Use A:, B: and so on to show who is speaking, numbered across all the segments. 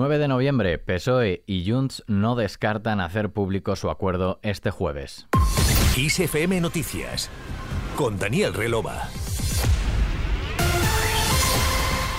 A: 9 de noviembre, PSOE y Junts no descartan hacer público su acuerdo este jueves.
B: ISFM Noticias con Daniel Relova.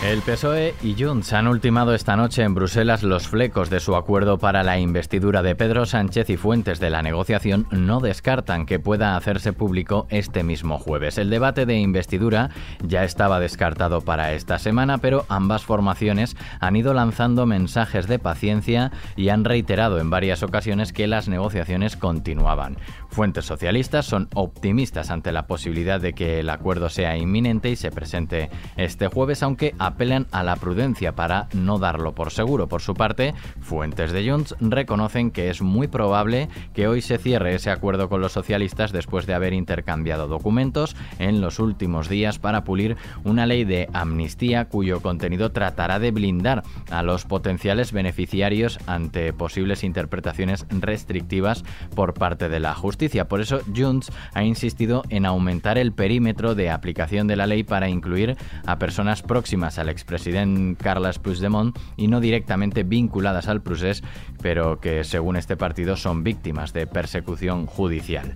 A: El PSOE y Junts han ultimado esta noche en Bruselas los flecos de su acuerdo para la investidura de Pedro Sánchez y fuentes de la negociación no descartan que pueda hacerse público este mismo jueves. El debate de investidura ya estaba descartado para esta semana, pero ambas formaciones han ido lanzando mensajes de paciencia y han reiterado en varias ocasiones que las negociaciones continuaban. Fuentes socialistas son optimistas ante la posibilidad de que el acuerdo sea inminente y se presente este jueves, aunque apelan a la prudencia para no darlo por seguro. Por su parte, fuentes de Junts reconocen que es muy probable que hoy se cierre ese acuerdo con los socialistas después de haber intercambiado documentos en los últimos días para pulir una ley de amnistía cuyo contenido tratará de blindar a los potenciales beneficiarios ante posibles interpretaciones restrictivas por parte de la justicia. Por eso, Junts ha insistido en aumentar el perímetro de aplicación de la ley para incluir a personas próximas al expresidente Carles Puigdemont y no directamente vinculadas al procés, pero que según este partido son víctimas de persecución judicial.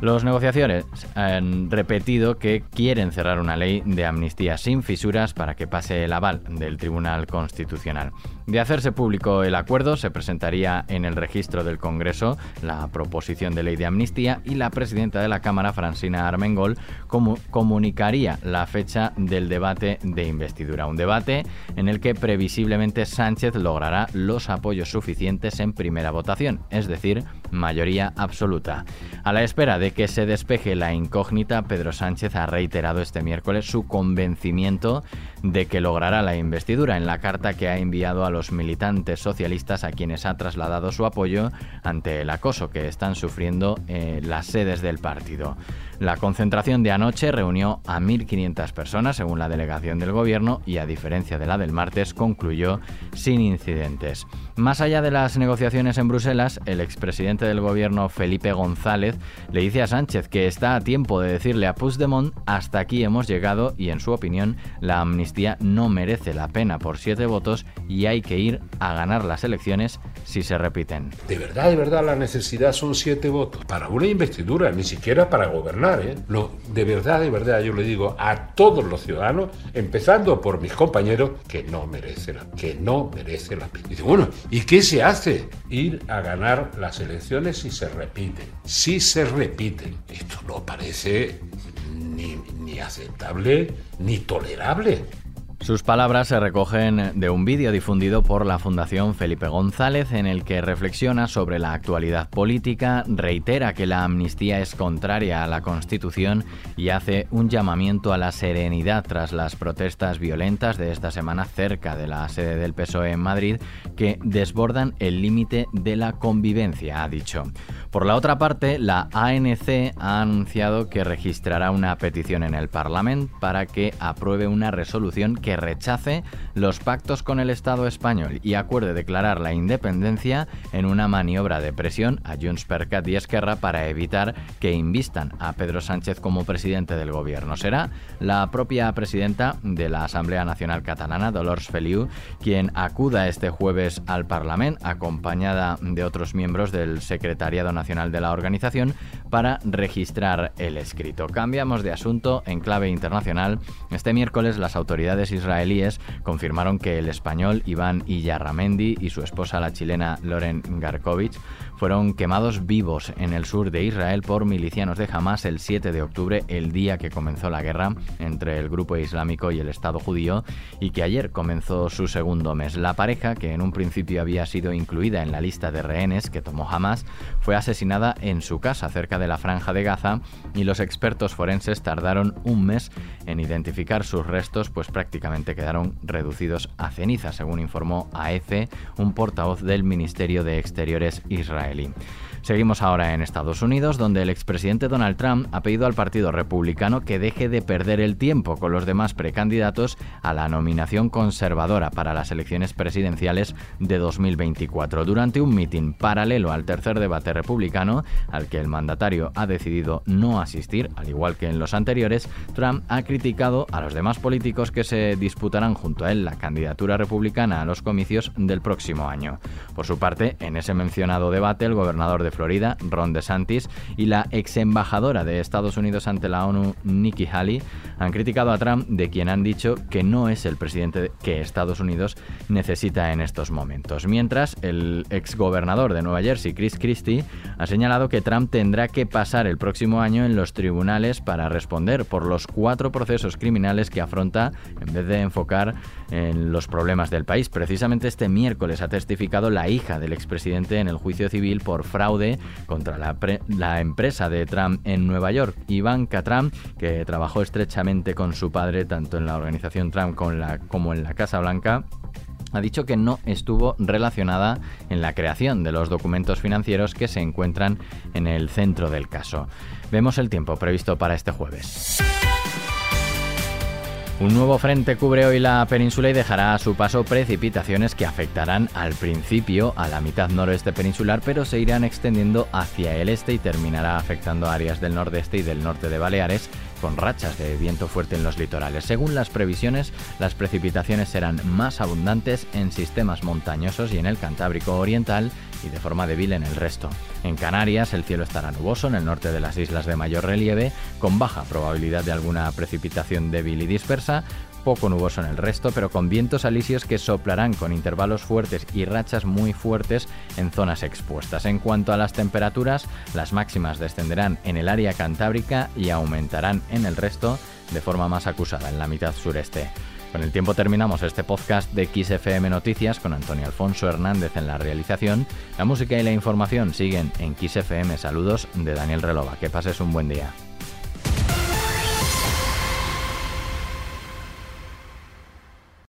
A: Los negociaciones han repetido que quieren cerrar una ley de amnistía sin fisuras para que pase el aval del Tribunal Constitucional. De hacerse público el acuerdo, se presentaría en el registro del Congreso la proposición de ley de amnistía y la presidenta de la Cámara, Francina Armengol, comunicaría la fecha del debate de investidura. Un debate en el que previsiblemente Sánchez logrará los apoyos suficientes en primera votación, es decir, mayoría absoluta. A la espera de que se despeje la incógnita, Pedro Sánchez ha reiterado este miércoles su convencimiento de que logrará la investidura en la carta que ha enviado a los militantes socialistas a quienes ha trasladado su apoyo ante el acoso que están sufriendo eh, las sedes del partido. La concentración de anoche reunió a 1.500 personas según la delegación del gobierno y a diferencia de la del martes concluyó sin incidentes. Más allá de las negociaciones en Bruselas, el expresidente del gobierno Felipe González le dice a Sánchez que está a tiempo de decirle a Puigdemont hasta aquí hemos llegado y en su opinión la amnistía no merece la pena por siete votos y hay que ir a ganar las elecciones si se repiten.
C: De verdad, de verdad la necesidad son siete votos para una investidura, ni siquiera para gobernar ¿eh? de verdad, de verdad, yo le digo a todos los ciudadanos, empezando por mis compañeros, que no merece la, que no merece la pena. Y bueno, ¿y qué se hace? Ir a ganar las elecciones si se repiten. Si se repiten. Esto no parece ni, ni aceptable ni tolerable.
A: Sus palabras se recogen de un vídeo difundido por la Fundación Felipe González en el que reflexiona sobre la actualidad política, reitera que la amnistía es contraria a la Constitución y hace un llamamiento a la serenidad tras las protestas violentas de esta semana cerca de la sede del PSOE en Madrid que desbordan el límite de la convivencia, ha dicho. Por la otra parte, la ANC ha anunciado que registrará una petición en el Parlamento para que apruebe una resolución que rechace los pactos con el Estado español y acuerde declarar la independencia en una maniobra de presión a Junts per Cat y Esquerra para evitar que invistan a Pedro Sánchez como presidente del gobierno. Será la propia presidenta de la Asamblea Nacional Catalana, Dolors Feliu, quien acuda este jueves al Parlamento acompañada de otros miembros del Secretariado Nacional de la organización para registrar el escrito. Cambiamos de asunto en clave internacional. Este miércoles las autoridades israelíes confirmaron que el español Iván Iyarramendi y su esposa la chilena Loren Garkovich fueron quemados vivos en el sur de Israel por milicianos de Hamas el 7 de octubre, el día que comenzó la guerra entre el grupo islámico y el Estado judío, y que ayer comenzó su segundo mes. La pareja, que en un principio había sido incluida en la lista de rehenes que tomó Hamas, fue asesinada en su casa cerca de la franja de Gaza y los expertos forenses tardaron un mes en identificar sus restos, pues prácticamente quedaron reducidos a ceniza, según informó AEF, un portavoz del Ministerio de Exteriores israelí. Seguimos ahora en Estados Unidos, donde el expresidente Donald Trump ha pedido al Partido Republicano que deje de perder el tiempo con los demás precandidatos a la nominación conservadora para las elecciones presidenciales de 2024. Durante un mitin paralelo al tercer debate republicano, al que el mandatario ha decidido no asistir, al igual que en los anteriores, Trump ha criticado a los demás políticos que se disputarán junto a él la candidatura republicana a los comicios del próximo año. Por su parte, en ese mencionado debate, el gobernador de Florida, Ron DeSantis, y la ex embajadora de Estados Unidos ante la ONU, Nikki Haley, han criticado a Trump de quien han dicho que no es el presidente que Estados Unidos necesita en estos momentos. Mientras, el ex gobernador de Nueva Jersey, Chris Christie, ha señalado que Trump tendrá que pasar el próximo año en los tribunales para responder por los cuatro procesos criminales que afronta en vez de enfocar en los problemas del país. Precisamente este miércoles ha testificado la hija del expresidente en el juicio civil por fraude contra la, empresa de Trump en Nueva York, Ivanka Trump, que trabajó estrechamente con su padre tanto en la organización Trump como en la Casa Blanca ha dicho que no estuvo relacionada en la creación de los documentos financieros que se encuentran en el centro del caso. Vemos el tiempo previsto para este jueves. Un nuevo frente cubre hoy la península y dejará a su paso precipitaciones que afectarán al principio a la mitad noroeste peninsular, pero se irán extendiendo hacia el este y terminará afectando áreas del nordeste y del norte de Baleares con rachas de viento fuerte en los litorales. Según las previsiones, las precipitaciones serán más abundantes en sistemas montañosos y en el Cantábrico Oriental y de forma débil en el resto. En Canarias el cielo estará nuboso en el norte de las islas de mayor relieve, con baja probabilidad de alguna precipitación débil y dispersa, poco nuboso en el resto, pero con vientos alisios que soplarán con intervalos fuertes y rachas muy fuertes en zonas expuestas. En cuanto a las temperaturas, las máximas descenderán en el área cantábrica y aumentarán en el resto de forma más acusada en la mitad sureste. Con el tiempo terminamos este podcast de XFM Noticias con Antonio Alfonso Hernández en la realización. La música y la información siguen en XFM. Saludos de Daniel Relova. Que pases un buen día.